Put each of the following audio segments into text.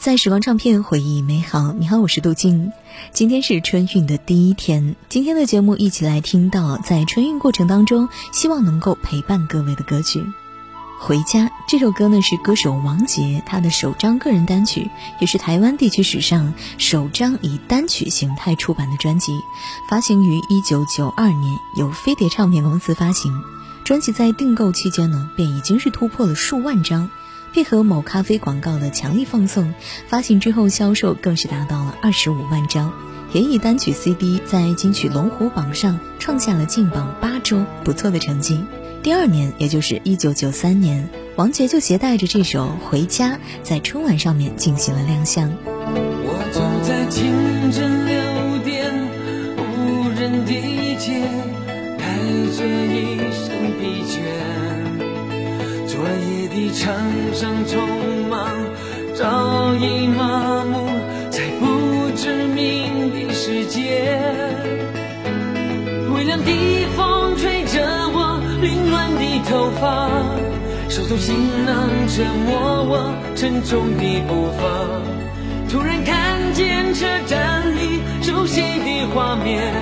在时光唱片回忆美好，你好，我是杜静。今天是春运的第一天，今天的节目一起来听到在春运过程当中，希望能够陪伴各位的歌曲。回家这首歌呢是歌手王杰他的首张个人单曲，也是台湾地区史上首张以单曲形态出版的专辑，发行于一九九二年，由飞碟唱片公司发行。专辑在订购期间呢，便已经是突破了数万张。配合某咖啡广告的强力放送，发行之后销售更是达到了二十五万张，也以单曲 CD 在金曲龙虎榜上创下了进榜八周不错的成绩。第二年，也就是一九九三年，王杰就携带着这首《回家》在春晚上面进行了亮相。我走在清晨六点无人的街，带着一身疲倦，昨夜。的场上匆忙，早已麻木在不知名的世界。微凉的风吹着我凌乱的头发，手中行囊折磨我沉重的步伐。突然看见车站里熟悉的画面，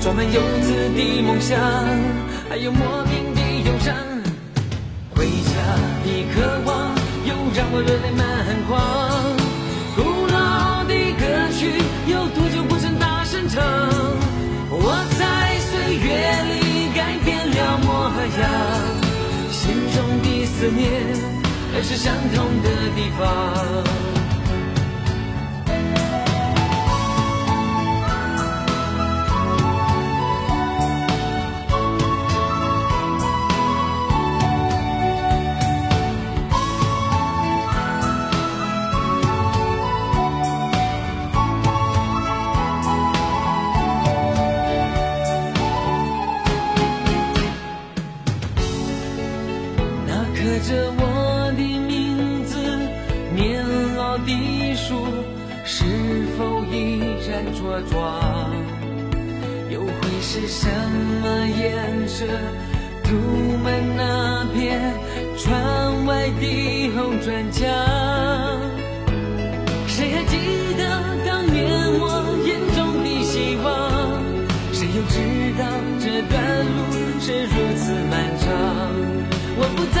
装满游子的梦想，还有莫名的忧伤。回家的渴望，又让我热泪满眶。古老的歌曲，有多久不曾大声唱？我在岁月里改变了模样，心中的思念，还是相同的地方。是否依然茁壮？又会是什么颜色涂满那片窗外的红砖墙？谁还记得当年我眼中的希望？谁又知道这段路是如此漫长？我不在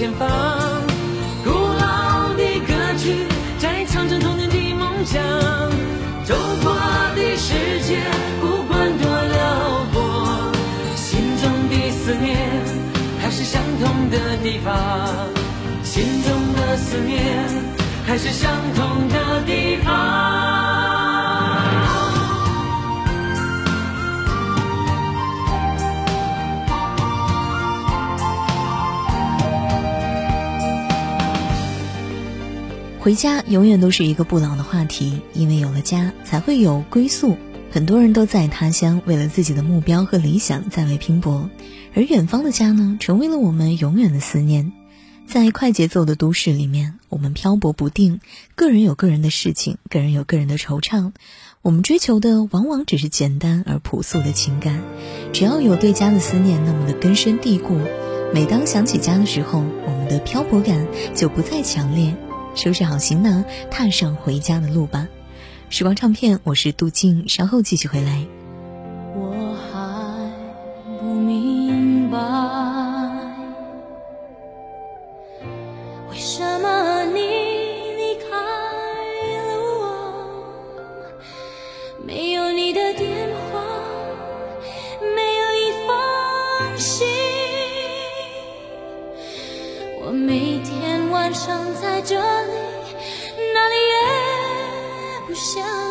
前方，古老的歌曲在唱着童年的梦。想走过的世界，不管多辽阔，心中的思念还是相同的地方。心中的思念还是相同的地方。回家永远都是一个不老的话题，因为有了家，才会有归宿。很多人都在他乡，为了自己的目标和理想在外拼搏，而远方的家呢，成为了我们永远的思念。在快节奏的都市里面，我们漂泊不定，个人有个人的事情，个人有个人的惆怅。我们追求的往往只是简单而朴素的情感，只要有对家的思念那么的根深蒂固，每当想起家的时候，我们的漂泊感就不再强烈。收拾好行囊踏上回家的路吧。时光唱片我是杜静稍后继续回来。我还不明白为什么你离开了我？没有你的电话没有一封信。我每天晚上在这不想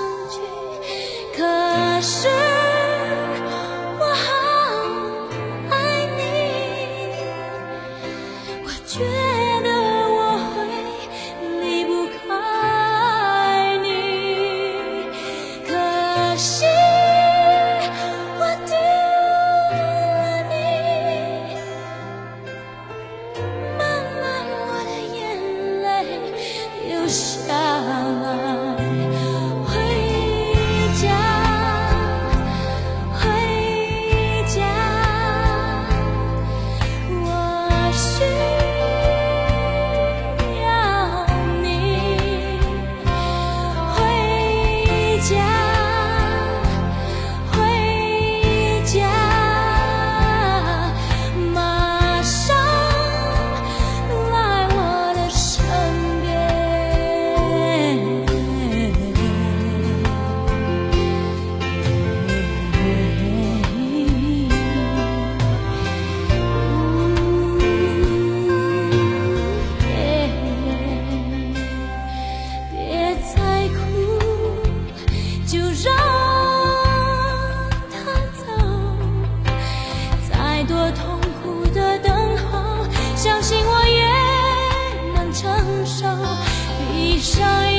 闭